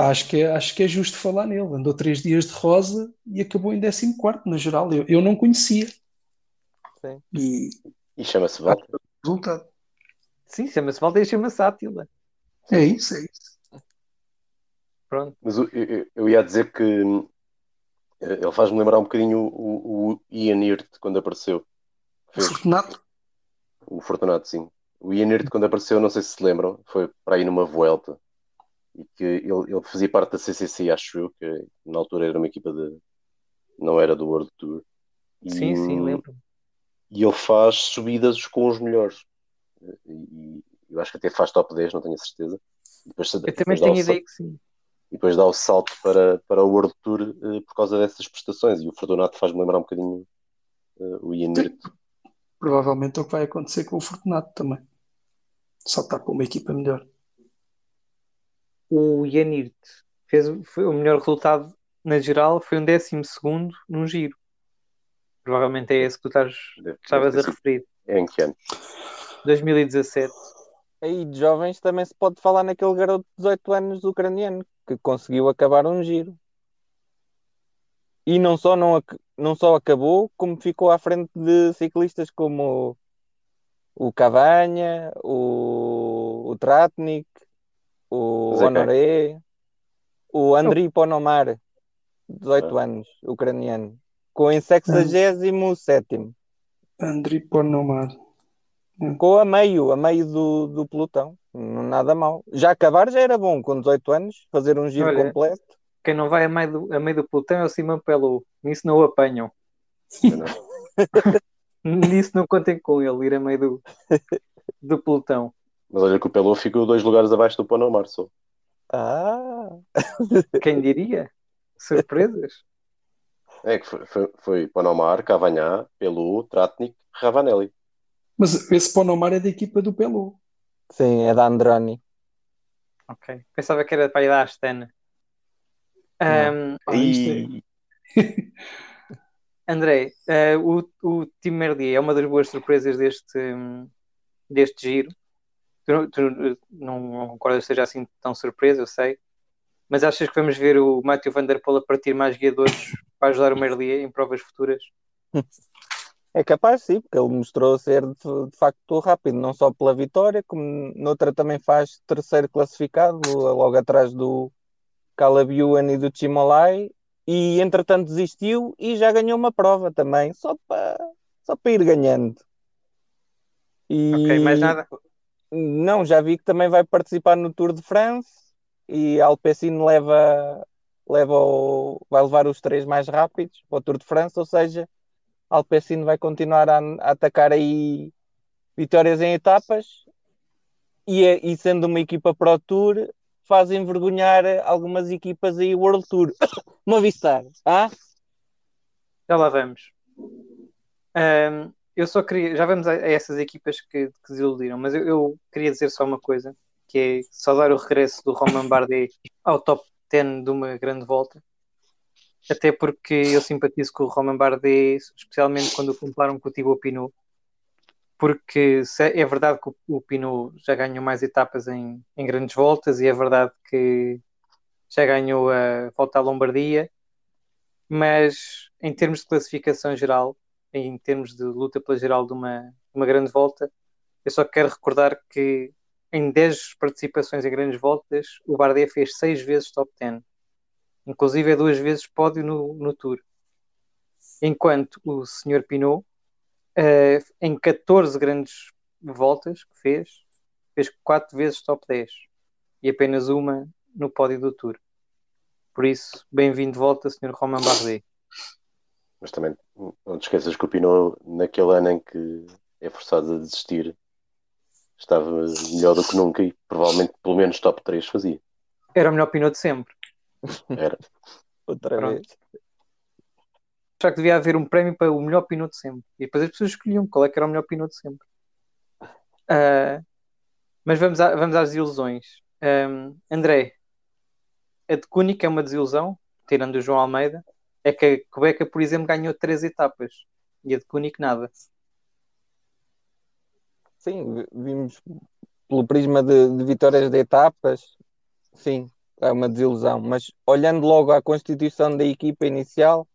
Pá, acho, que é, acho que é justo falar nele. Andou três dias de rosa e acabou em 14 na geral. Eu, eu não conhecia. Sim. E, e chama-se Walter. Resultado. Sim, chama-se Walter e chama-se Átila. É isso, é isso. Pronto. Mas eu, eu, eu ia dizer que eh, ele faz-me lembrar um bocadinho o, o Ian Hirt quando apareceu. Fez... Fortunato? O Fortunato, sim. O Ian Hirt quando apareceu, não sei se se lembram, foi para aí numa volta e que ele, ele fazia parte da CCC, acho eu, que na altura era uma equipa de. não era do World Tour. E, Sim, sim, lembro. E ele faz subidas com os melhores. E, e eu acho que até faz top 10, não tenho a certeza. E depois, Eu também depois dá tenho o ideia sal- que sim. e depois dá o salto para, para o World Tour eh, por causa dessas prestações. E o Fortunato faz-me lembrar um bocadinho eh, o Ian. Hirt. Provavelmente é o que vai acontecer com o Fortunato também. Só está para uma equipa melhor. O Yannirt fez foi o melhor resultado na geral, foi um décimo segundo num giro. Provavelmente é esse que tu estás, estavas a referir. É em que ano? 2017. Aí de jovens também se pode falar naquele garoto de 18 anos ucraniano que conseguiu acabar um giro. E não só, não, não só acabou, como ficou à frente de ciclistas como o Cavanha, o, o Tratnik, o? Honoré, o Andriy Ponomar, 18 Ah. anos, ucraniano, com em 67º. Andriy Ponomar. Ficou a meio, a meio do, do pelotão. Nada mal. Já acabar já era bom, com 18 anos, fazer um giro Olha. completo. Quem não vai a meio do, a meio do pelotão é o Simão Pelou. Nisso não o apanham. Nisso não contem com ele, ir a meio do, do pelotão. Mas olha que o Pelô ficou dois lugares abaixo do Ponomar só. Ah, Quem diria? Surpresas? É que foi, foi, foi Ponomar, Cavanhá, Pelô, Tratnik, Ravanelli. Mas esse Ponomar é da equipa do Pelô. sim, é da Androni. Ok. Pensava que era para ir da Astana. Ahm, Ah, E André, eh, o, o Tim Merlier é uma das boas surpresas deste, deste giro. Tu, não- tu não, não concordas que seja assim tão surpresa, eu sei. Mas achas que vamos ver o Matthew Van Der Poel a partir mais guiadores para ajudar o Merlier em provas futuras? É capaz, sim, porque ele mostrou ser de, de facto rápido, não só pela vitória, como noutra também faz terceiro classificado, logo atrás do Caleb Ewan e do Chimolai, e entretanto desistiu e já ganhou uma prova também, só para só para ir ganhando. E Ok, mais nada? Não, já vi que também vai participar no Tour de France e Alpecin leva, leva o- vai levar os três mais rápidos para o Tour de France, ou seja, Alpecin vai continuar a, a atacar aí vitórias em etapas e, é- e sendo uma equipa Pro Tour faz envergonhar algumas equipas aí World Tour. Movistar, ah? Já lá vamos. Ahm, eu só queria. Já vamos a, a essas equipas que, que desiludiram, mas eu, eu queria dizer só uma coisa: que é saudar o regresso do Romain Bardet ao top 10 de uma grande volta. Até porque eu simpatizo com o Romain Bardet, especialmente quando o comparam com o Thibaut Pinot. Porque é, verdade que o, o Pinot já ganhou mais etapas em, em grandes voltas e é verdade que já ganhou a volta à Lombardia, mas em termos de classificação geral, em termos de luta pela geral de uma, uma grande volta, eu só quero recordar que em 10 participações em grandes voltas, o Bardet fez 6 vezes top 10, inclusive é duas vezes pódio no, no Tour. Enquanto o Sr. Pinot, eh, em 14 grandes voltas que fez, fez 4 vezes top 10 e apenas uma no pódio do Tour. Por isso, bem-vindo de volta, Sr. Romain Bardet. Mas não te esqueças que o Pinot, naquele ano em que é forçado a desistir, estava melhor do que nunca e provavelmente pelo menos top 3 fazia. Era o melhor Pinot de sempre. Era. Outra Pronto. vez. Já que devia haver um prémio para o melhor Pinot de sempre. E depois as pessoas escolhiam qual é que era o melhor Pinot de sempre. Ah, mas vamos, a- vamos às desilusões. Ahm, André, a de Cúnica é uma desilusão, tirando o João Almeida. É que a Quebeca, por exemplo, ganhou três etapas. E a de Cúnica nada. Sim, vi- vimos pelo prisma de, de vitórias de etapas, sim, é uma desilusão. Mas olhando logo à constituição da equipa inicial,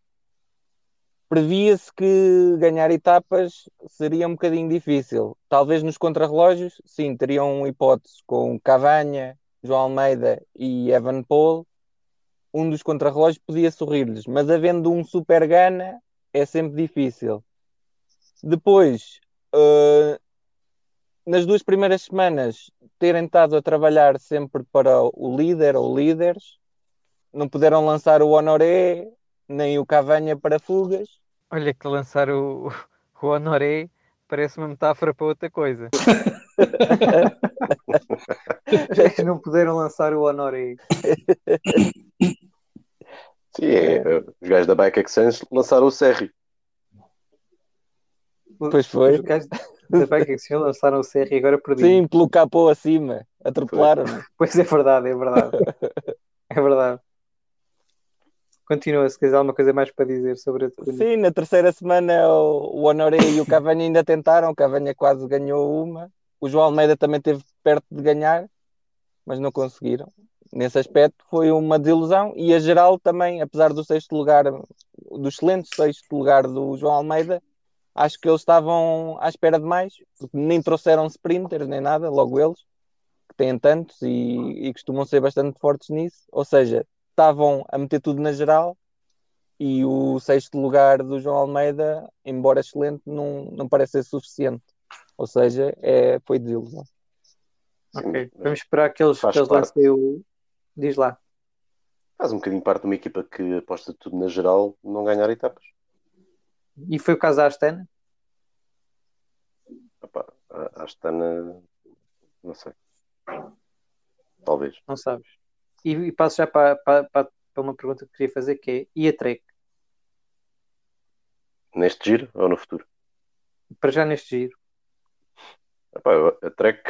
previa-se que ganhar etapas seria um bocadinho difícil. Talvez nos contrarrelógios, sim, teriam hipótese com Cavanha, João Almeida e Evan Paul. Um dos contrarrelógios podia sorrir-lhes, mas havendo um super gana é sempre difícil. Depois, eh, nas duas primeiras semanas terem estado a trabalhar sempre para o líder ou líderes, não puderam lançar o Honoré nem o Cavanha para fugas. Olha que lançar o, o Honoré parece uma metáfora para outra coisa. não puderam lançar o Honoré. Sim, é, os gajos da Bike Exchange lançaram o Serri. Pois foi. Os gajos da Bike Exchange lançaram o Serri e agora perdi. Sim, pelo capô acima. Atropelaram. Pois é verdade, é verdade. é verdade. Continua, se quiser alguma coisa mais para dizer sobre a Sim, na terceira semana o, o Honoré e o Cavani ainda tentaram, o Cavani quase ganhou uma. O João Almeida também esteve perto de ganhar, mas não conseguiram. Nesse aspecto foi uma desilusão e a geral também, apesar do sexto lugar, do excelente sexto lugar do João Almeida, acho que eles estavam à espera de mais, porque nem trouxeram sprinters nem nada, logo eles, que têm tantos e, e costumam ser bastante fortes nisso. Ou seja, estavam a meter tudo na geral e o sexto lugar do João Almeida, embora excelente, não, não parece ser suficiente. Ou seja, é, foi desilusão. Ok, vamos esperar que eles, que eles lancem o. Diz lá. Faz um bocadinho parte de uma equipa que aposta tudo na geral, não ganhar etapas. E foi o caso da Astana? Opa, a Astana, não sei. Talvez. Não sabes. E, e passo já para, para, para uma pergunta que queria fazer, que é, e a Trek? Neste giro ou no futuro? Para já neste giro. Epá, a Trek,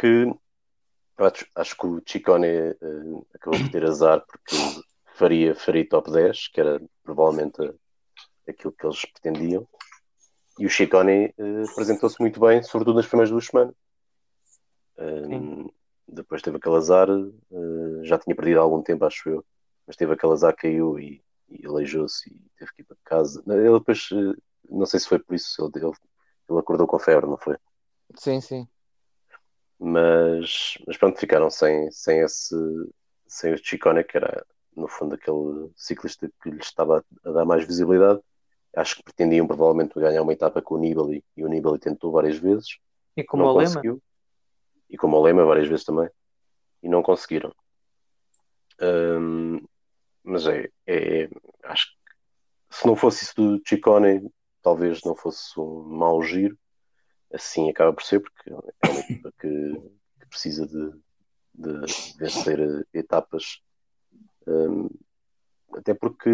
acho, acho que o Chicone uh, acabou por ter azar porque faria, faria top 10, que era provavelmente aquilo que eles pretendiam. E o Chicone uh, apresentou-se muito bem, sobretudo nas primeiras duas semanas. Uh, depois teve aquele azar, uh, já tinha perdido há algum tempo, acho eu, mas teve aquele azar, caiu e, e aleijou-se e teve que ir para casa. Ele depois, não sei se foi por isso, ele, ele, acordou com febre, não foi? Sim, sim. Mas, mas pronto, ficaram sem, sem esse, sem o Chicone, que era no fundo aquele ciclista que lhes estava a dar mais visibilidade. Acho que pretendiam provavelmente ganhar uma etapa com o Nibali e o Nibali tentou várias vezes. E como o Lema? e como o Lema várias vezes também, e não conseguiram. Um, mas é, é, acho que se não fosse isso do Chicone, talvez não fosse um mau giro. Assim acaba por ser, porque é uma equipa que, que precisa de, de, vencer etapas. Um, até porque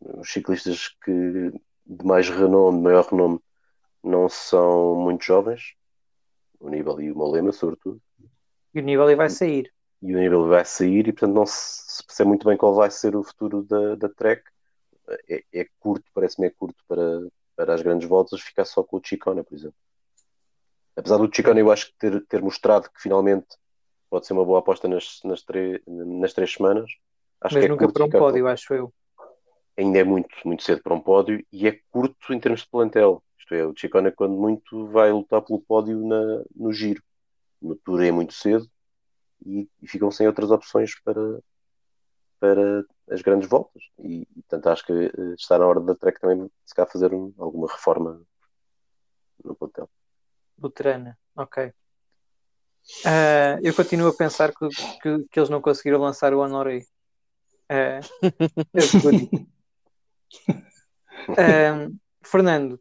os ciclistas que de mais renome, de maior renome, não são muito jovens, o Nibali e o Molema, sobretudo. E o Nibali vai sair. E o Nibali vai sair e, portanto, não se percebe muito bem qual vai ser o futuro da, da Trek. É, é curto, parece-me é curto para, para as grandes voltas ficar só com o Chicone, por exemplo. Apesar do Chicone, eu acho que ter, ter mostrado que finalmente pode ser uma boa aposta nas, nas, nas três semanas. Acho Mas que é nunca para um pódio, com... acho eu. Ainda é muito, muito cedo para um pódio e é curto em termos de plantel. Isto é, o Chicone, quando muito, vai lutar pelo pódio na, no giro. No Tour é muito cedo e, e, ficam sem outras opções para, para as grandes voltas. E, portanto, acho que eh, está na hora da Trek também, se calhar, fazer um, alguma reforma no plantel. Luterana, ok. Uh, eu continuo a pensar que, que, que, eles não conseguiram lançar o Honoré. Uh, uh, Fernando,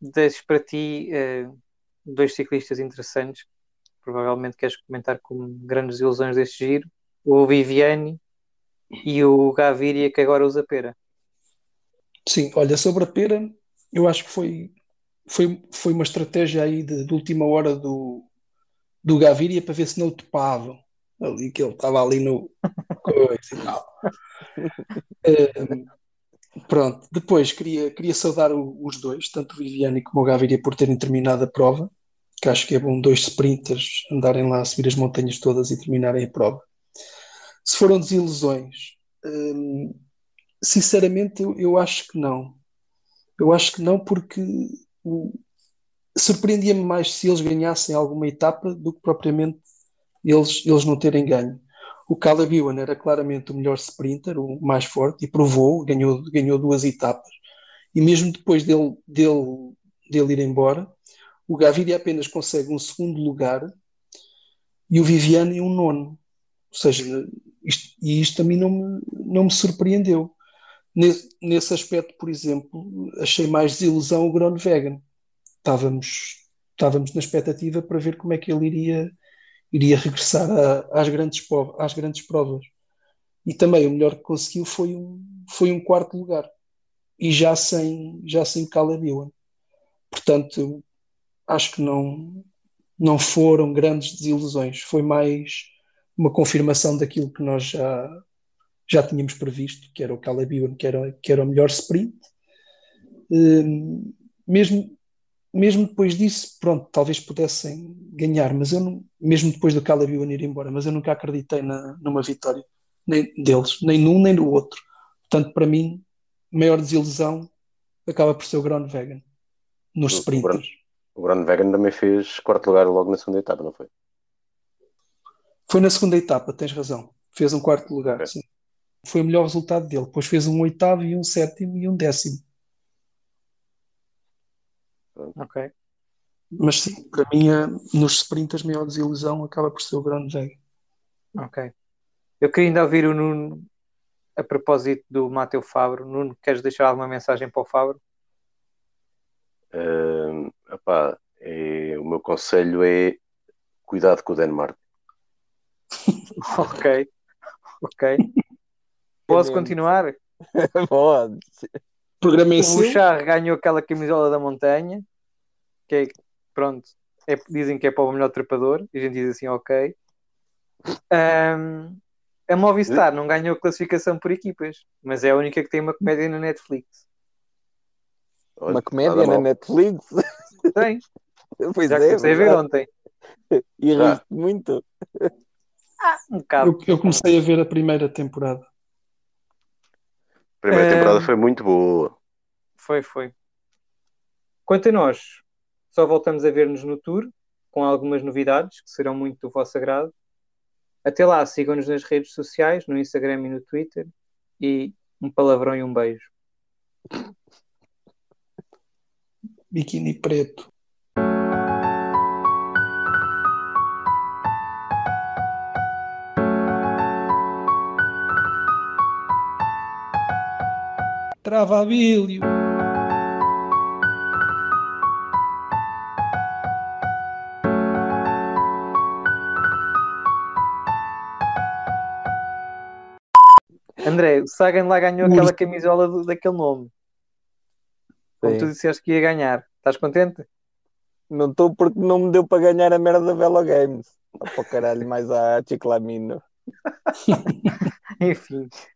deixo para ti uh, dois ciclistas interessantes, provavelmente queres comentar como grandes ilusões deste giro, o Viviani e o Gaviria que agora usa pera. Sim, olha, sobre a pera, eu acho que foi, foi, foi uma estratégia aí de, de última hora do, do Gaviria para ver se não o topavam. Ali que ele estava ali no coisa e tal. Uh, Pronto, depois queria, queria saudar o, os dois, tanto o Viviani como o Gaviria, por terem terminado a prova, que acho que é bom dois sprinters andarem lá a subir as montanhas todas e terminarem a prova. Se foram desilusões, hum, sinceramente eu, eu acho que não. Eu acho que não, porque surpreendia-me mais se eles ganhassem alguma etapa do que propriamente eles, eles não terem ganho. O Caleb Ewan era claramente o melhor sprinter, o mais forte, e provou, ganhou, ganhou duas etapas. E mesmo depois dele, dele, dele ir embora, O Gaviria apenas consegue um segundo lugar e o Viviane um nono. Ou seja, isto, e isto a mim não me, não me surpreendeu. Nesse, nesse aspecto, por exemplo, achei mais desilusão o Groenwegen. Estávamos, estávamos na expectativa para ver como é que ele iria, iria regressar a, às, grandes, às grandes provas. E também o melhor que conseguiu foi um, foi um quarto lugar. E já sem, já sem Caleb Ewan. Portanto, acho que não, não foram grandes desilusões. Foi mais uma confirmação daquilo que nós já, já tínhamos previsto, que era o Caleb Ewan, que era, que era o melhor sprint. Um, mesmo, mesmo depois disso, pronto, talvez pudessem ganhar, mas eu não, mesmo depois do Caleb Ewan ir embora, mas eu nunca acreditei na, numa vitória nem deles, nem num nem no outro. Portanto, para mim, maior desilusão acaba por ser o Groenwegen nos sprinters. O Groenwegen também fez quarto lugar logo na segunda etapa, não foi? Foi na segunda etapa, tens razão. Fez um quarto lugar, sim. Foi o melhor resultado dele. Depois fez um oitavo e um sétimo e um décimo. Ok. Mas sim, para mim, nos sprinters, a maior desilusão acaba por ser o Groenwegen. Ok. Eu queria ainda ouvir o Nuno a propósito do Mateu Fabro. Nuno, queres deixar alguma mensagem para o Fabro? Uh, é, o meu conselho é cuidado com o Denmark. Ok, ok. Posso continuar? Pode. Programa é o Bouchard ganhou aquela camisola da montanha, que é, pronto, é, dizem que é para o melhor trepador, e a gente diz assim, ok. Um, a Movistar não ganhou classificação por equipas, mas é a única que tem uma comédia na Netflix. Uma comédia na Netflix? Tem. Pois Já é, comecei a ver ontem. E riste muito. Ah, um bocado. Eu, eu, comecei a ver a primeira temporada. A primeira temporada foi muito boa. Foi, foi. Quanto a nós, só voltamos a ver-nos no tour, com algumas novidades que serão muito do vosso agrado. Até lá, sigam-nos nas redes sociais, no Instagram e no Twitter. E um palavrão e um beijo. Biquíni preto. Travabilho. André, o Sagan lá ganhou aquela camisola do, daquele nome. Como Sim. tu disseste que ia ganhar. Estás contente? Não estou porque não me deu para ganhar a merda da Velo Games. Para caralho, mais a Chiclamino. Enfim,